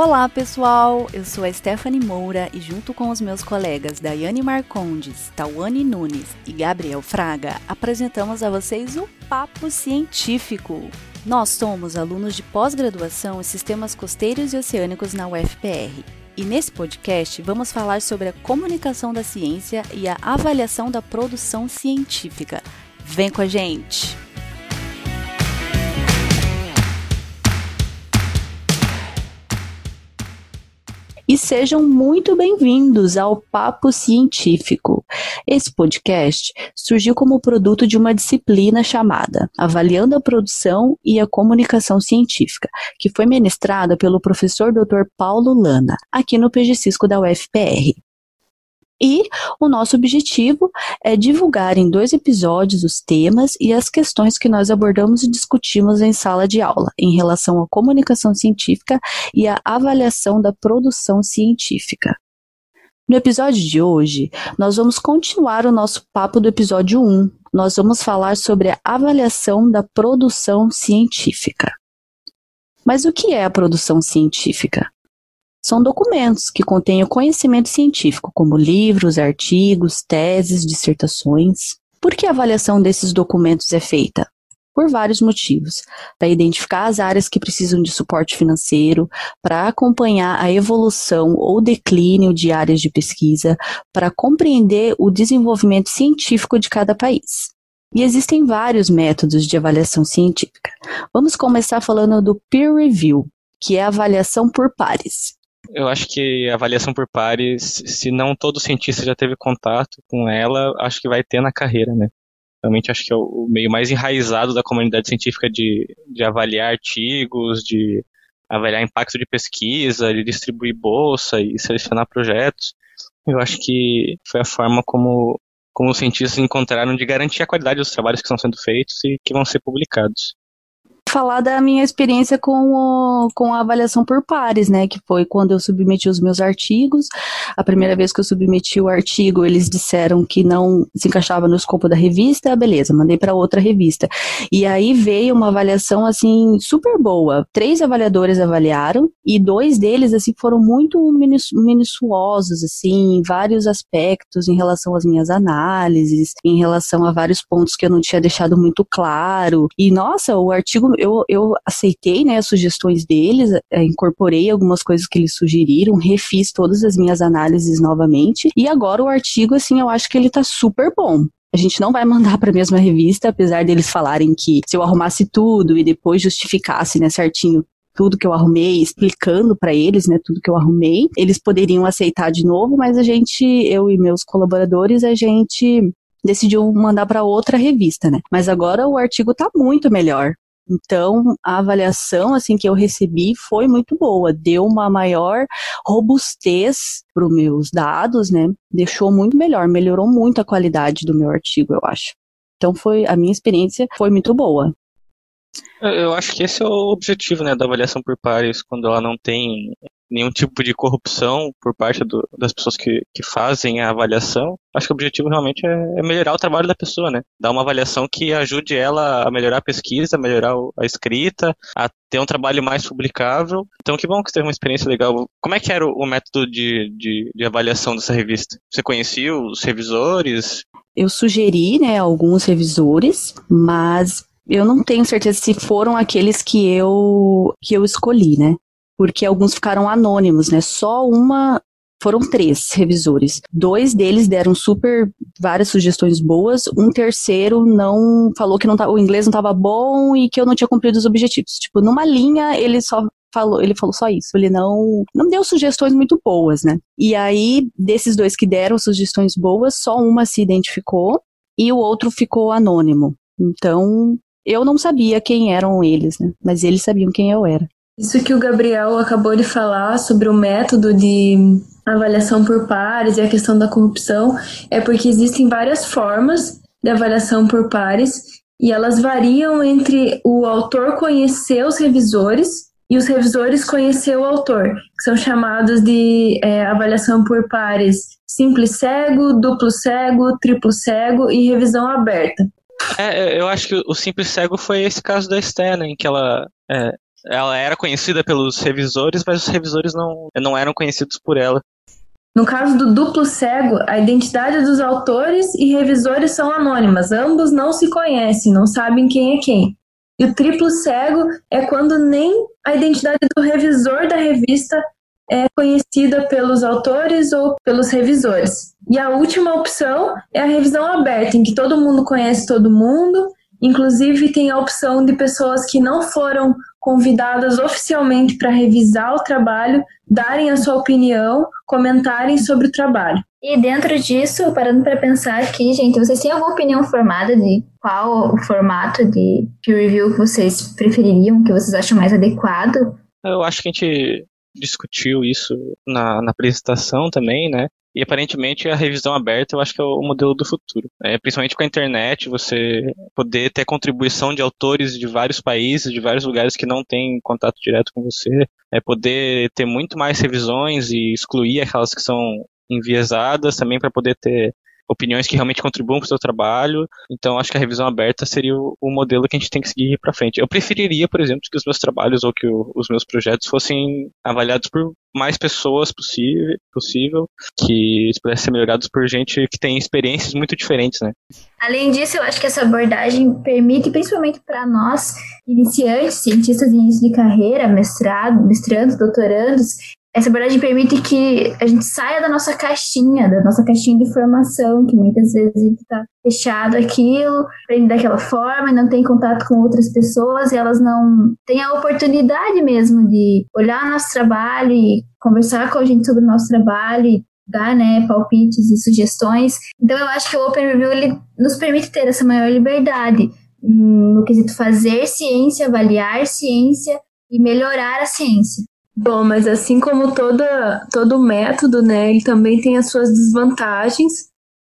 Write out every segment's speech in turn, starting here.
Olá, pessoal! Eu sou a Stephanie Moura e, junto com os meus colegas Daiane Marcondes, Tawane Nunes e Gabriel Fraga, apresentamos a vocês o Papo Científico. Nós somos alunos de pós-graduação em Sistemas Costeiros e Oceânicos na UFPR. E nesse podcast vamos falar sobre a comunicação da ciência e a avaliação da produção científica. Vem com a gente! E sejam muito bem-vindos ao Papo Científico. Esse podcast surgiu como produto de uma disciplina chamada Avaliando a Produção e a Comunicação Científica, que foi ministrada pelo professor Dr. Paulo Lana, aqui no PG Cisco da UFPR. E o nosso objetivo é divulgar em dois episódios os temas e as questões que nós abordamos e discutimos em sala de aula, em relação à comunicação científica e à avaliação da produção científica. No episódio de hoje, nós vamos continuar o nosso papo do episódio 1. Nós vamos falar sobre a avaliação da produção científica. Mas o que é a produção científica? São documentos que contêm o conhecimento científico, como livros, artigos, teses, dissertações. Por que a avaliação desses documentos é feita? Por vários motivos. Para identificar as áreas que precisam de suporte financeiro, para acompanhar a evolução ou declínio de áreas de pesquisa, para compreender o desenvolvimento científico de cada país. E existem vários métodos de avaliação científica. Vamos começar falando do peer review, que é a avaliação por pares. Eu acho que a avaliação por pares, se não todo cientista já teve contato com ela, acho que vai ter na carreira, né? Realmente acho que é o meio mais enraizado da comunidade científica de, de avaliar artigos, de avaliar impacto de pesquisa, de distribuir bolsa e selecionar projetos. Eu acho que foi a forma como, como os cientistas encontraram de garantir a qualidade dos trabalhos que estão sendo feitos e que vão ser publicados falar da minha experiência com, o, com a avaliação por pares, né? Que foi quando eu submeti os meus artigos. A primeira vez que eu submeti o artigo, eles disseram que não se encaixava no escopo da revista, beleza, mandei para outra revista. E aí veio uma avaliação assim super boa. Três avaliadores avaliaram e dois deles assim foram muito minuciosos assim, em vários aspectos em relação às minhas análises, em relação a vários pontos que eu não tinha deixado muito claro. E nossa, o artigo eu, eu aceitei né, as sugestões deles, é, incorporei algumas coisas que eles sugeriram, refiz todas as minhas análises novamente, e agora o artigo, assim, eu acho que ele tá super bom. A gente não vai mandar para a mesma revista, apesar deles falarem que se eu arrumasse tudo e depois justificasse, né, certinho tudo que eu arrumei, explicando para eles, né, tudo que eu arrumei, eles poderiam aceitar de novo, mas a gente, eu e meus colaboradores, a gente decidiu mandar para outra revista, né? Mas agora o artigo tá muito melhor. Então, a avaliação assim que eu recebi foi muito boa, deu uma maior robustez para os meus dados, né? Deixou muito melhor, melhorou muito a qualidade do meu artigo, eu acho. Então, foi a minha experiência foi muito boa. Eu acho que esse é o objetivo, né, da avaliação por pares, quando ela não tem nenhum tipo de corrupção por parte do, das pessoas que, que fazem a avaliação. Acho que o objetivo realmente é, é, melhorar o trabalho da pessoa, né? Dar uma avaliação que ajude ela a melhorar a pesquisa, a melhorar a escrita, a ter um trabalho mais publicável. Então, que bom que você teve uma experiência legal. Como é que era o, o método de, de, de avaliação dessa revista? Você conhecia os revisores? Eu sugeri, né, alguns revisores, mas eu não tenho certeza se foram aqueles que eu que eu escolhi, né? Porque alguns ficaram anônimos, né? Só uma foram três revisores. Dois deles deram super várias sugestões boas. Um terceiro não falou que não o inglês não estava bom e que eu não tinha cumprido os objetivos. Tipo, numa linha ele só falou, ele falou só isso. Ele não não deu sugestões muito boas, né? E aí desses dois que deram sugestões boas, só uma se identificou e o outro ficou anônimo. Então, eu não sabia quem eram eles, né? Mas eles sabiam quem eu era. Isso que o Gabriel acabou de falar sobre o método de avaliação por pares e a questão da corrupção é porque existem várias formas de avaliação por pares e elas variam entre o autor conhecer os revisores e os revisores conhecer o autor, que são chamados de é, avaliação por pares simples cego, duplo cego, triplo cego e revisão aberta. É, eu acho que o simples cego foi esse caso da Esther, né, em que ela é, ela era conhecida pelos revisores, mas os revisores não, não eram conhecidos por ela. No caso do duplo cego, a identidade dos autores e revisores são anônimas, ambos não se conhecem, não sabem quem é quem. E o triplo cego é quando nem a identidade do revisor da revista é conhecida pelos autores ou pelos revisores. E a última opção é a revisão aberta, em que todo mundo conhece todo mundo, inclusive tem a opção de pessoas que não foram convidadas oficialmente para revisar o trabalho, darem a sua opinião, comentarem sobre o trabalho. E dentro disso, parando para pensar aqui, gente, vocês têm alguma opinião formada de qual o formato de peer review que vocês prefeririam, que vocês acham mais adequado? Eu acho que a gente discutiu isso na, na apresentação também, né? E aparentemente a revisão aberta eu acho que é o modelo do futuro. É, principalmente com a internet, você poder ter contribuição de autores de vários países, de vários lugares que não têm contato direto com você. É poder ter muito mais revisões e excluir aquelas que são enviesadas também para poder ter opiniões que realmente contribuam para o seu trabalho. Então, acho que a revisão aberta seria o, o modelo que a gente tem que seguir para frente. Eu preferiria, por exemplo, que os meus trabalhos ou que o, os meus projetos fossem avaliados por mais pessoas possível, possível que pudessem ser melhorados por gente que tem experiências muito diferentes, né? Além disso, eu acho que essa abordagem permite, principalmente para nós, iniciantes, cientistas de início de carreira, mestrado, mestrandos, doutorandos, essa abordagem permite que a gente saia da nossa caixinha, da nossa caixinha de formação, que muitas vezes a gente está fechado aquilo, aprende daquela forma e não tem contato com outras pessoas e elas não têm a oportunidade mesmo de olhar nosso trabalho e conversar com a gente sobre o nosso trabalho e dar né, palpites e sugestões. Então eu acho que o Open Review ele nos permite ter essa maior liberdade no quesito fazer ciência, avaliar ciência e melhorar a ciência. Bom, mas assim como toda, todo método, né, ele também tem as suas desvantagens,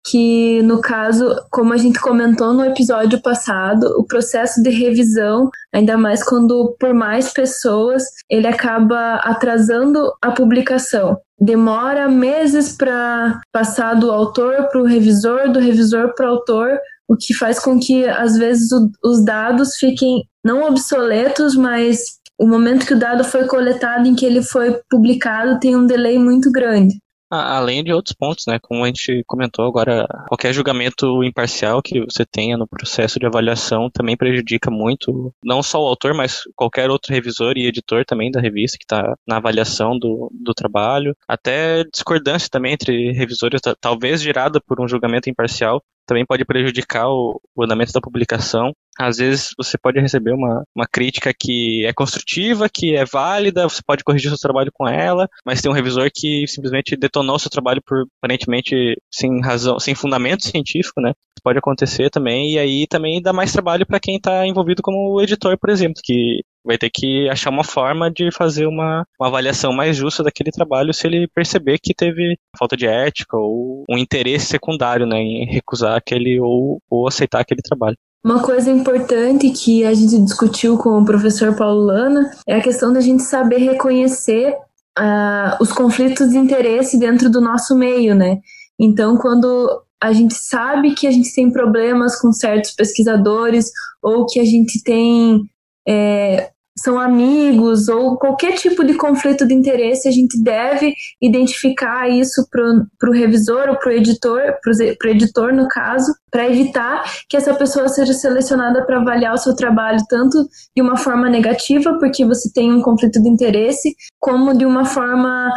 que no caso, como a gente comentou no episódio passado, o processo de revisão, ainda mais quando por mais pessoas, ele acaba atrasando a publicação. Demora meses para passar do autor para o revisor, do revisor para o autor, o que faz com que às vezes o, os dados fiquem não obsoletos, mas o momento que o dado foi coletado em que ele foi publicado tem um delay muito grande. Além de outros pontos, né? Como a gente comentou agora, qualquer julgamento imparcial que você tenha no processo de avaliação também prejudica muito, não só o autor, mas qualquer outro revisor e editor também da revista que está na avaliação do, do trabalho. Até discordância também entre revisores, talvez gerada por um julgamento imparcial, também pode prejudicar o, o, andamento da publicação. Às vezes você pode receber uma, uma crítica que é construtiva, que é válida, você pode corrigir seu trabalho com ela, mas tem um revisor que simplesmente detonou seu trabalho por aparentemente sem razão, sem fundamento científico, né? Pode acontecer também, e aí também dá mais trabalho para quem está envolvido como editor, por exemplo, que vai ter que achar uma forma de fazer uma, uma avaliação mais justa daquele trabalho se ele perceber que teve falta de ética ou um interesse secundário né, em recusar aquele ou, ou aceitar aquele trabalho. Uma coisa importante que a gente discutiu com o professor Paulo Lana é a questão da gente saber reconhecer uh, os conflitos de interesse dentro do nosso meio, né? Então, quando a gente sabe que a gente tem problemas com certos pesquisadores ou que a gente tem é, são amigos ou qualquer tipo de conflito de interesse, a gente deve identificar isso para o revisor ou para o editor, para o editor no caso, para evitar que essa pessoa seja selecionada para avaliar o seu trabalho tanto de uma forma negativa, porque você tem um conflito de interesse, como de uma forma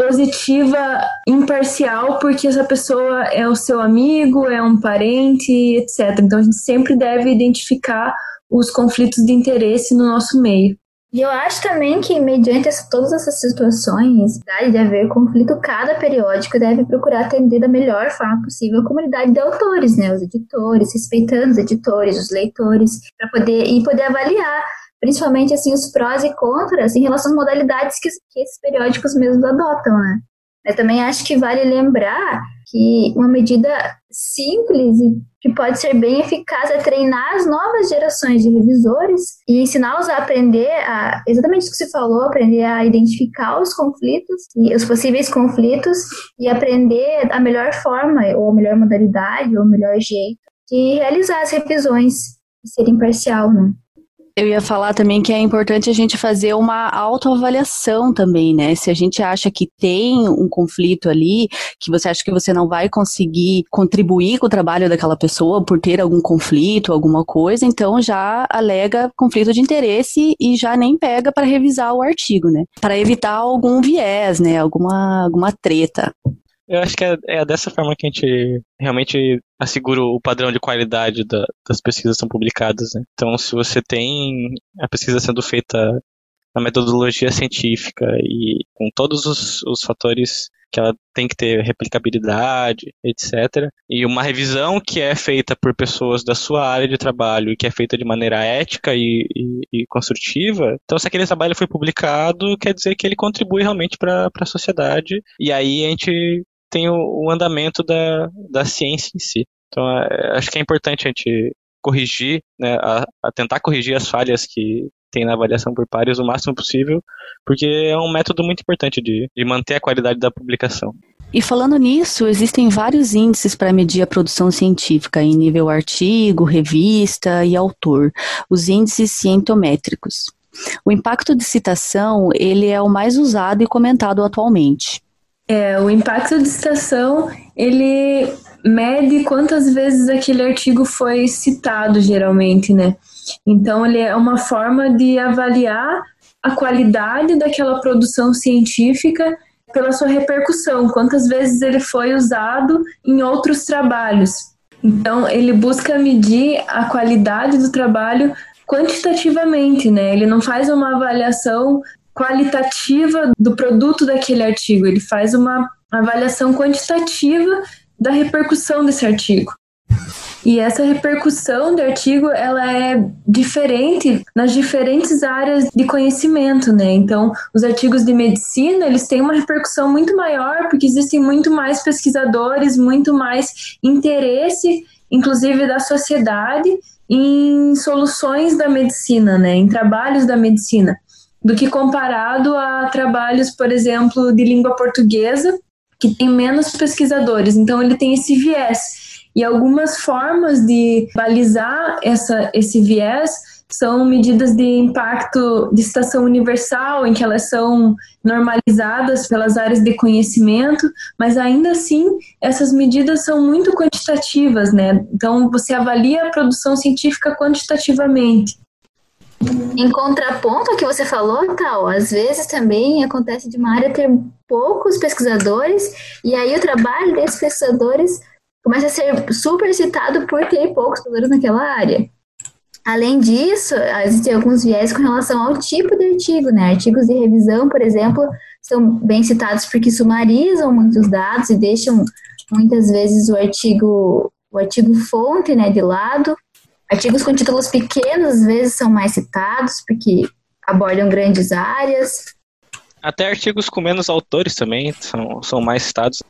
positiva, imparcial, porque essa pessoa é o seu amigo, é um parente, etc. Então a gente sempre deve identificar os conflitos de interesse no nosso meio. E eu acho também que, mediante essa, todas essas situações, de haver conflito, cada periódico deve procurar atender da melhor forma possível a comunidade de autores, né? Os editores, respeitando os editores, os leitores, para poder e poder avaliar, principalmente assim, os prós e contras em relação às modalidades que, que esses periódicos mesmos adotam, né? Eu também acho que vale lembrar que uma medida simples e que pode ser bem eficaz é treinar as novas gerações de revisores e ensiná-los a aprender a exatamente o que você falou, aprender a identificar os conflitos e os possíveis conflitos e aprender a melhor forma ou a melhor modalidade ou o melhor jeito de realizar as revisões e ser imparcial, né? Eu ia falar também que é importante a gente fazer uma autoavaliação também, né? Se a gente acha que tem um conflito ali, que você acha que você não vai conseguir contribuir com o trabalho daquela pessoa por ter algum conflito, alguma coisa, então já alega conflito de interesse e já nem pega para revisar o artigo, né? Para evitar algum viés, né? Alguma, alguma treta. Eu acho que é, é, dessa forma que a gente realmente assegura o padrão de qualidade da, das pesquisas que são publicadas. Né? Então, se você tem a pesquisa sendo feita na metodologia científica e com todos os, os fatores que ela tem que ter replicabilidade, etc. E uma revisão que é feita por pessoas da sua área de trabalho e que é feita de maneira ética e, e, e construtiva. Então, se aquele trabalho foi publicado, quer dizer que ele contribui realmente para a sociedade. E aí a gente tem o, o andamento da, da ciência em si. Então, é, acho que é importante a gente corrigir, né, a, a, tentar corrigir as falhas que tem na avaliação por pares o máximo possível, porque é um método muito importante de, de manter a qualidade da publicação. E falando nisso, existem vários índices para medir a produção científica em nível artigo, revista e autor, os índices cientométricos. O impacto de citação, ele é o mais usado e comentado atualmente. É, o impacto de citação, ele mede quantas vezes aquele artigo foi citado, geralmente, né? Então, ele é uma forma de avaliar a qualidade daquela produção científica pela sua repercussão, quantas vezes ele foi usado em outros trabalhos. Então, ele busca medir a qualidade do trabalho quantitativamente, né? Ele não faz uma avaliação qualitativa do produto daquele artigo, ele faz uma avaliação quantitativa da repercussão desse artigo. E essa repercussão do artigo, ela é diferente nas diferentes áreas de conhecimento, né? Então, os artigos de medicina, eles têm uma repercussão muito maior, porque existem muito mais pesquisadores, muito mais interesse, inclusive da sociedade, em soluções da medicina, né? Em trabalhos da medicina do que comparado a trabalhos, por exemplo, de língua portuguesa, que tem menos pesquisadores. Então, ele tem esse viés. E algumas formas de balizar essa, esse viés são medidas de impacto de estação universal, em que elas são normalizadas pelas áreas de conhecimento, mas ainda assim essas medidas são muito quantitativas, né? Então você avalia a produção científica quantitativamente. Em contraponto ao que você falou, tal, às vezes também acontece de uma área ter poucos pesquisadores e aí o trabalho desses pesquisadores começa a ser super citado por ter poucos pesquisadores naquela área. Além disso, existem alguns viés com relação ao tipo de artigo, né? Artigos de revisão, por exemplo, são bem citados porque sumarizam muitos dados e deixam muitas vezes o artigo o artigo fonte, né, de lado, Artigos com títulos pequenos às vezes são mais citados, porque abordam grandes áreas. Até artigos com menos autores também são, são mais citados.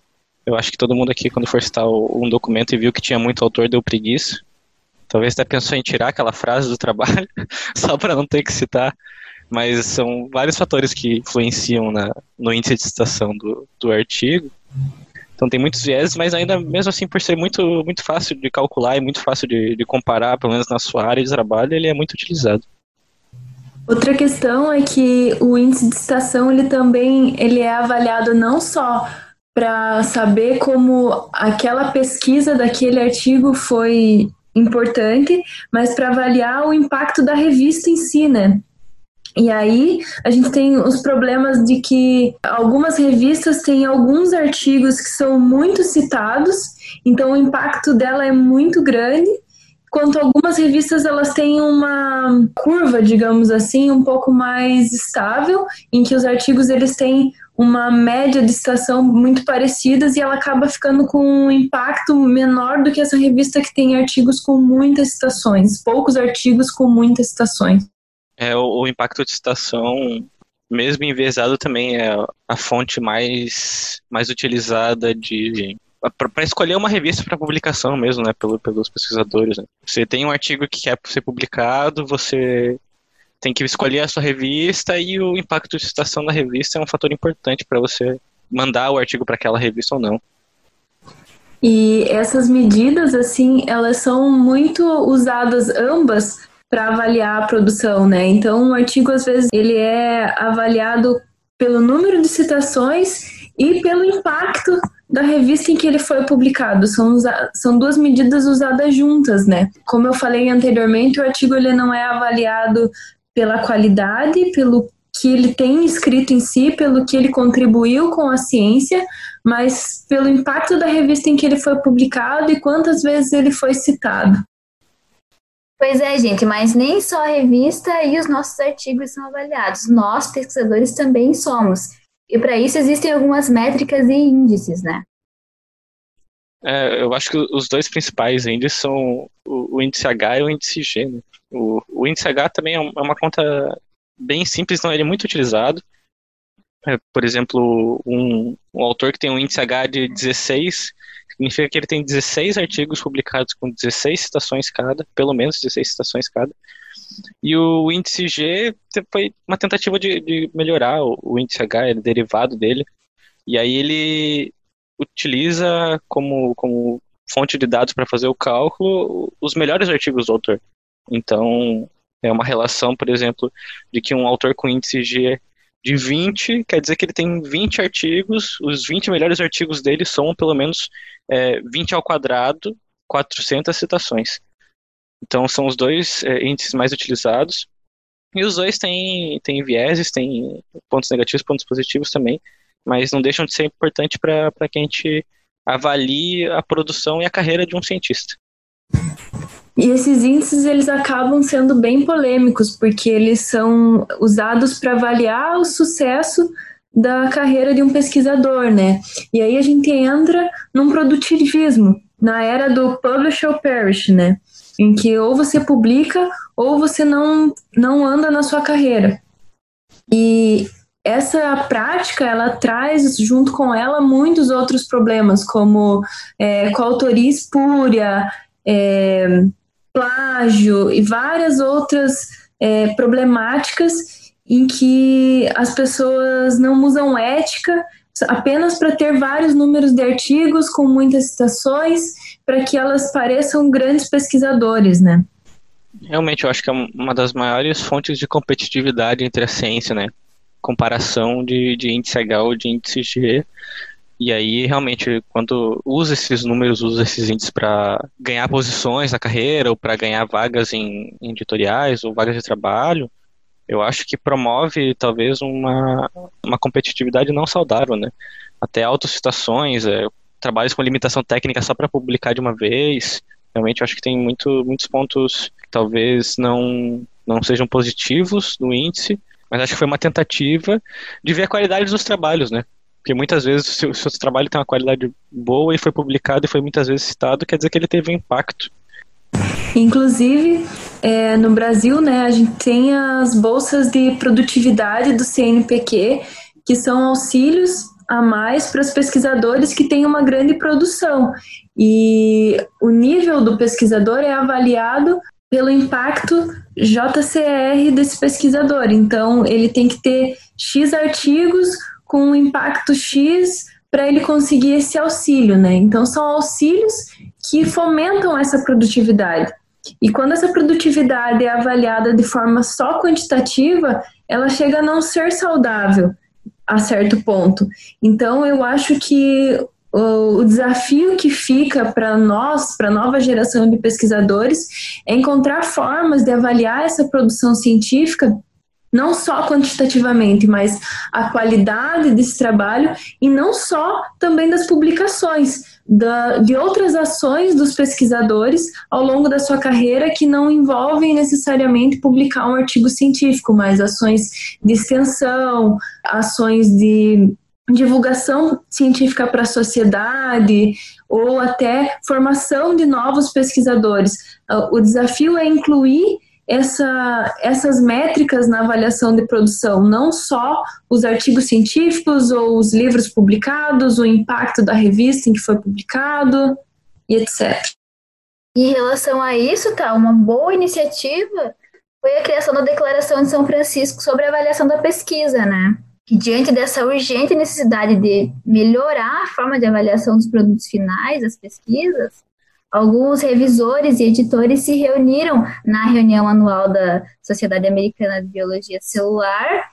Eu acho que todo mundo aqui, quando for citar um documento e viu que tinha muito autor, deu preguiça. Talvez até pensou em tirar aquela frase do trabalho, só para não ter que citar. Mas são vários fatores que influenciam na, no índice de citação do, do artigo. Então tem muitos viés, mas ainda mesmo assim, por ser muito, muito fácil de calcular e muito fácil de, de comparar, pelo menos na sua área de trabalho, ele é muito utilizado. Outra questão é que o índice de citação ele também ele é avaliado não só para saber como aquela pesquisa daquele artigo foi importante, mas para avaliar o impacto da revista em si, né? E aí a gente tem os problemas de que algumas revistas têm alguns artigos que são muito citados, então o impacto dela é muito grande, quanto algumas revistas elas têm uma curva, digamos assim, um pouco mais estável, em que os artigos eles têm uma média de citação muito parecidas e ela acaba ficando com um impacto menor do que essa revista que tem artigos com muitas citações, poucos artigos com muitas citações é, o, o, impacto de citação, mesmo enviesado, também é a fonte mais, mais utilizada de para escolher uma revista para publicação mesmo, né, pelo, pelos pesquisadores. Né. Você tem um artigo que quer ser publicado, você tem que escolher a sua revista e o impacto de citação da revista é um fator importante para você mandar o artigo para aquela revista ou não. E essas medidas, assim, elas são muito usadas ambas para avaliar a produção, né? Então, um artigo às vezes ele é avaliado pelo número de citações e pelo impacto da revista em que ele foi publicado. São, são duas medidas usadas juntas, né? Como eu falei anteriormente, o artigo ele não é avaliado pela qualidade, pelo que ele tem escrito em si, pelo que ele contribuiu com a ciência, mas pelo impacto da revista em que ele foi publicado e quantas vezes ele foi citado. Pois é, gente, mas nem só a revista e os nossos artigos são avaliados. Nós, pesquisadores, também somos. E para isso existem algumas métricas e índices, né? É, eu acho que os dois principais índices são o, índice H e o índice G. Né? O, o, índice H também é, é uma conta bem simples, não ele é muito utilizado. É, por exemplo, um, um, autor que tem um índice H de 16 significa que ele tem 16 artigos publicados com 16 citações cada, pelo menos 16 citações cada. E o índice G foi uma tentativa de, de melhorar o, o, índice H, é derivado dele. E aí ele utiliza como, como fonte de dados para fazer o cálculo os melhores artigos do autor. Então, é uma relação, por exemplo, de que um autor com índice G de 20 quer dizer que ele tem 20 artigos, os 20 melhores artigos dele são pelo menos é, 20 ao quadrado, 400 citações. Então são os dois é, índices mais utilizados. E os dois têm, têm vieses, têm pontos negativos, pontos positivos também, mas não deixam de ser importante para que a gente avalie a produção e a carreira de um cientista. E esses índices eles acabam sendo bem polêmicos, porque eles são usados para avaliar o sucesso da carreira de um pesquisador, né? E aí a gente entra num produtivismo, na era do publish or perish, né? em que ou você publica ou você não, não anda na sua carreira. E essa prática ela traz junto com ela muitos outros problemas, como é, coautoria espúria, é, plágio e várias outras é, problemáticas em que as pessoas não usam ética apenas para ter vários números de artigos com muitas citações, para que elas pareçam grandes pesquisadores, né? Realmente, eu acho que é uma das maiores fontes de competitividade entre a ciência, né? Comparação de, de índice H ou de índice G. E aí, realmente, quando usa esses números, usa esses índices para ganhar posições na carreira ou para ganhar vagas em, em editoriais ou vagas de trabalho, eu acho que promove talvez uma, uma competitividade não saudável, né? Até autocitações, é, trabalhos com limitação técnica só para publicar de uma vez. Realmente eu acho que tem muito, muitos pontos que talvez não, não sejam positivos no índice, mas acho que foi uma tentativa de ver a qualidade dos trabalhos, né? Porque muitas vezes se o seu trabalho tem uma qualidade boa e foi publicado e foi muitas vezes citado, quer dizer que ele teve impacto. Inclusive, é, no Brasil, né, a gente tem as bolsas de produtividade do CNPq, que são auxílios a mais para os pesquisadores que têm uma grande produção. E o nível do pesquisador é avaliado pelo impacto JCR desse pesquisador. Então, ele tem que ter X artigos com um impacto X para ele conseguir esse auxílio, né? Então, são auxílios que fomentam essa produtividade. E quando essa produtividade é avaliada de forma só quantitativa, ela chega a não ser saudável a certo ponto. Então, eu acho que o, desafio que fica para nós, para a nova geração de pesquisadores, é encontrar formas de avaliar essa produção científica não só quantitativamente, mas a qualidade desse trabalho e não só também das publicações, da, de outras ações dos pesquisadores ao longo da sua carreira que não envolvem necessariamente publicar um artigo científico, mas ações de extensão, ações de divulgação científica para a sociedade ou até formação de novos pesquisadores. O desafio é incluir essa, essas métricas na avaliação de produção, não só os artigos científicos ou os livros publicados, o impacto da revista em que foi publicado e etc. Em relação a isso, tá, uma boa iniciativa foi a criação da Declaração de São Francisco sobre a avaliação da pesquisa, né? Que diante dessa urgente necessidade de melhorar a forma de avaliação dos produtos finais, das pesquisas, alguns revisores e editores se reuniram na reunião anual da Sociedade Americana de Biologia Celular,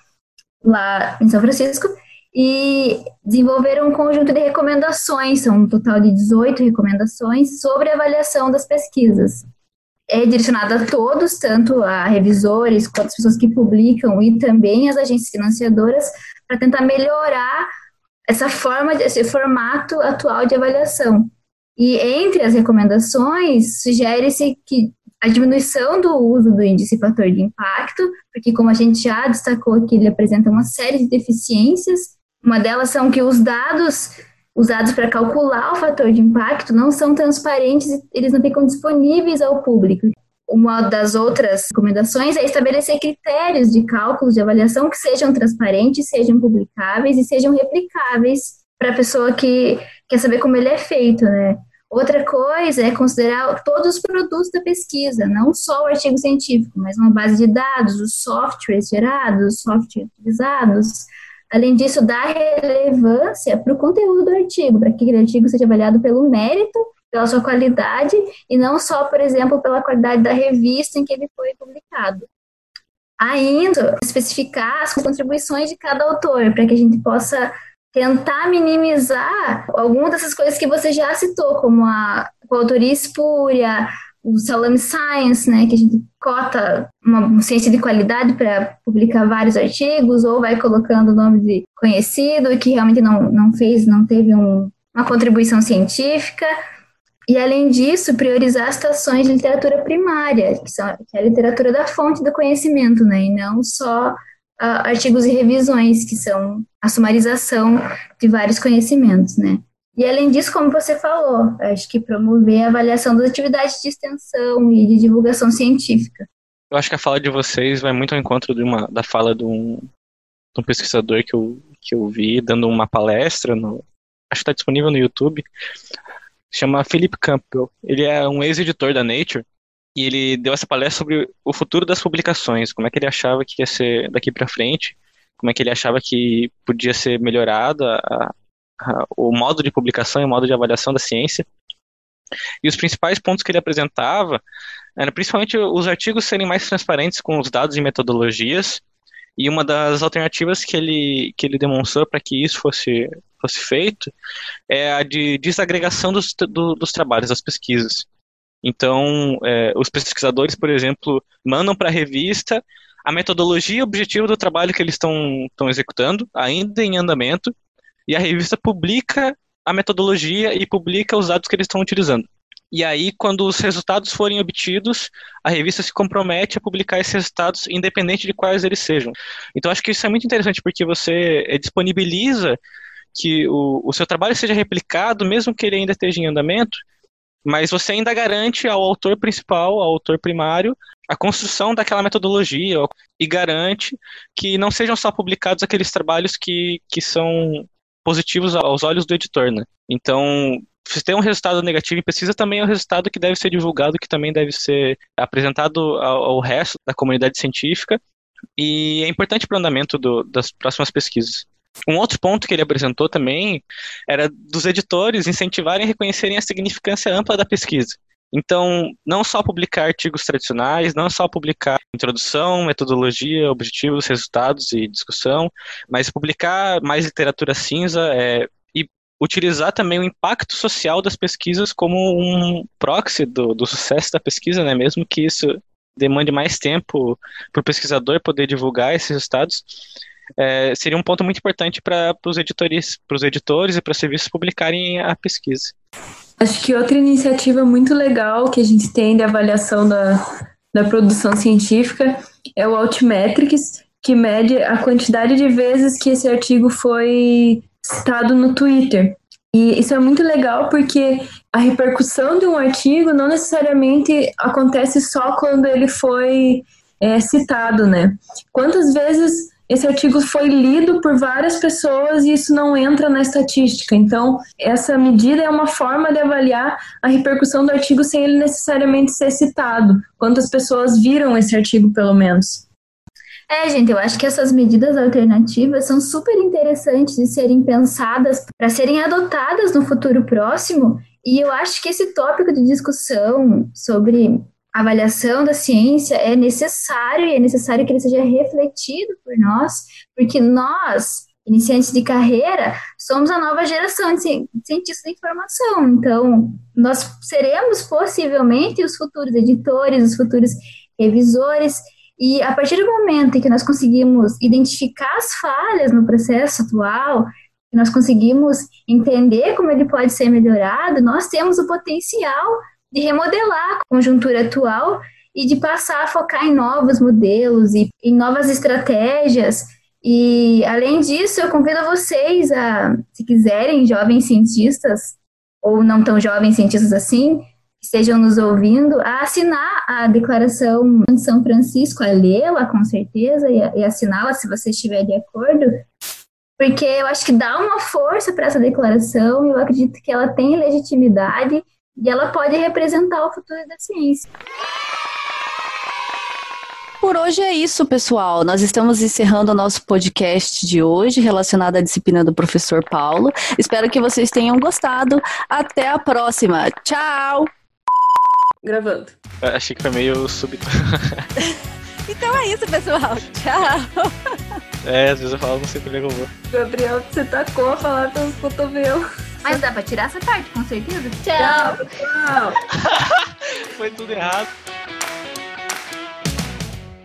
lá em São Francisco, e desenvolveram um conjunto de recomendações, são um total de 18 recomendações sobre avaliação das pesquisas. É direcionada a todos, tanto a revisores quanto as pessoas que publicam e também as agências financiadoras, para tentar melhorar essa forma, esse formato atual de avaliação. E entre as recomendações, sugere-se que a diminuição do uso do índice fator de impacto, porque como a gente já destacou aqui, ele apresenta uma série de deficiências. Uma delas são que os dados usados para calcular o fator de impacto não são transparentes, eles não ficam disponíveis ao público. Uma das outras recomendações é estabelecer critérios de cálculos de avaliação que sejam transparentes, sejam publicáveis e sejam replicáveis para a pessoa que quer saber como ele é feito, né? Outra coisa é considerar todos os produtos da pesquisa, não só o artigo científico, mas uma base de dados, os softwares gerados, os softwares utilizados. Além disso, dar relevância para o conteúdo do artigo, para que aquele artigo seja avaliado pelo mérito, pela sua qualidade, e não só, por exemplo, pela qualidade da revista em que ele foi publicado. Ainda, especificar as contribuições de cada autor, para que a gente possa tentar minimizar algumas dessas coisas que você já citou, como a coautoria espúria, o Salame Science, né, que a gente cota uma ciência de qualidade para publicar vários artigos, ou vai colocando o nome de conhecido que realmente não, não fez, não teve um, uma contribuição científica. E, além disso, priorizar as citações de literatura primária, que, são, que é a literatura da fonte do conhecimento, né, e não só uh, artigos e revisões, que são a sumarização de vários conhecimentos, né? E além disso, como você falou, acho que promover a avaliação das atividades de extensão e de divulgação científica. Eu acho que a fala de vocês vai muito ao encontro de uma, da fala de um, de um pesquisador que eu, que eu vi dando uma palestra, no, acho que está disponível no YouTube, chama Philip Campbell. Ele é um ex-editor da Nature e ele deu essa palestra sobre o futuro das publicações, como é que ele achava que ia ser daqui para frente, como é que ele achava que podia ser melhorada a, a, o modo de publicação e o modo de avaliação da ciência. E os principais pontos que ele apresentava eram principalmente os artigos serem mais transparentes com os dados e metodologias, e uma das alternativas que ele, que ele demonstrou para que isso fosse, fosse feito é a de desagregação dos, do, dos trabalhos, das pesquisas. Então, é, os pesquisadores, por exemplo, mandam para a revista a metodologia e objetivo do trabalho que eles estão executando, ainda em andamento, e a revista publica a metodologia e publica os dados que eles estão utilizando. E aí, quando os resultados forem obtidos, a revista se compromete a publicar esses resultados, independente de quais eles sejam. Então, acho que isso é muito interessante, porque você é, disponibiliza que o, o seu trabalho seja replicado, mesmo que ele ainda esteja em andamento, mas você ainda garante ao autor principal, ao autor primário, a construção daquela metodologia e garante que não sejam só publicados aqueles trabalhos que, que são positivos aos olhos do editor, né? Então, se tem um resultado negativo em pesquisa, também é um resultado que deve ser divulgado, que também deve ser apresentado ao, ao resto da comunidade científica, e é importante para o andamento do, das próximas pesquisas. Um outro ponto que ele apresentou também era dos editores incentivarem e reconhecerem a significância ampla da pesquisa. Então, não só publicar artigos tradicionais, não só publicar introdução, metodologia, objetivos, resultados e discussão, mas publicar mais literatura cinza é, e utilizar também o impacto social das pesquisas como um proxy do, do sucesso da pesquisa, né? mesmo que isso demande mais tempo para o pesquisador poder divulgar esses resultados é, seria um ponto muito importante para os editores, editores e para os serviços publicarem a pesquisa. Acho que outra iniciativa muito legal que a gente tem de avaliação da, da produção científica é o Altmetrics, que mede a quantidade de vezes que esse artigo foi citado no Twitter. E isso é muito legal porque a repercussão de um artigo não necessariamente acontece só quando ele foi é, citado, né? Quantas vezes esse artigo foi lido por várias pessoas e isso não entra na estatística. Então, essa medida é uma forma de avaliar a repercussão do artigo sem ele necessariamente ser citado. Quantas pessoas viram esse artigo, pelo menos? É, gente, eu acho que essas medidas alternativas são super interessantes de serem pensadas para serem adotadas no futuro próximo E eu acho que esse tópico de discussão sobre avaliação da ciência é necessário e é necessário que ele seja refletido por nós, porque nós, iniciantes de carreira, somos a nova geração de cientistas da informação. Então, nós seremos possivelmente os futuros editores, os futuros revisores, e a partir do momento em que nós conseguimos identificar as falhas no processo atual, que nós conseguimos entender como ele pode ser melhorado, nós temos o potencial de remodelar a conjuntura atual e de passar a focar em novos modelos e em novas estratégias. E, além disso, eu convido vocês a, se quiserem, jovens cientistas, ou não tão jovens cientistas assim, estejam nos ouvindo, a assinar a Declaração de São Francisco, a lê-la com certeza e, e assiná-la se você estiver de acordo, porque eu acho que dá uma força para essa declaração e eu acredito que ela tem legitimidade e ela pode representar o futuro da ciência. Por hoje é isso, pessoal. Nós estamos encerrando o nosso podcast de hoje relacionado à disciplina do professor Paulo. Espero que vocês tenham gostado. Até a próxima. Tchau! Gravando. Achei que foi meio súbito. então é isso, pessoal. Tchau! É, às vezes eu falo, não sei como que eu vou. Gabriel, você tacou a falar pelos cotovelos. Mas dá pra tirar essa parte, com certeza. Tchau. Tchau. Foi tudo errado.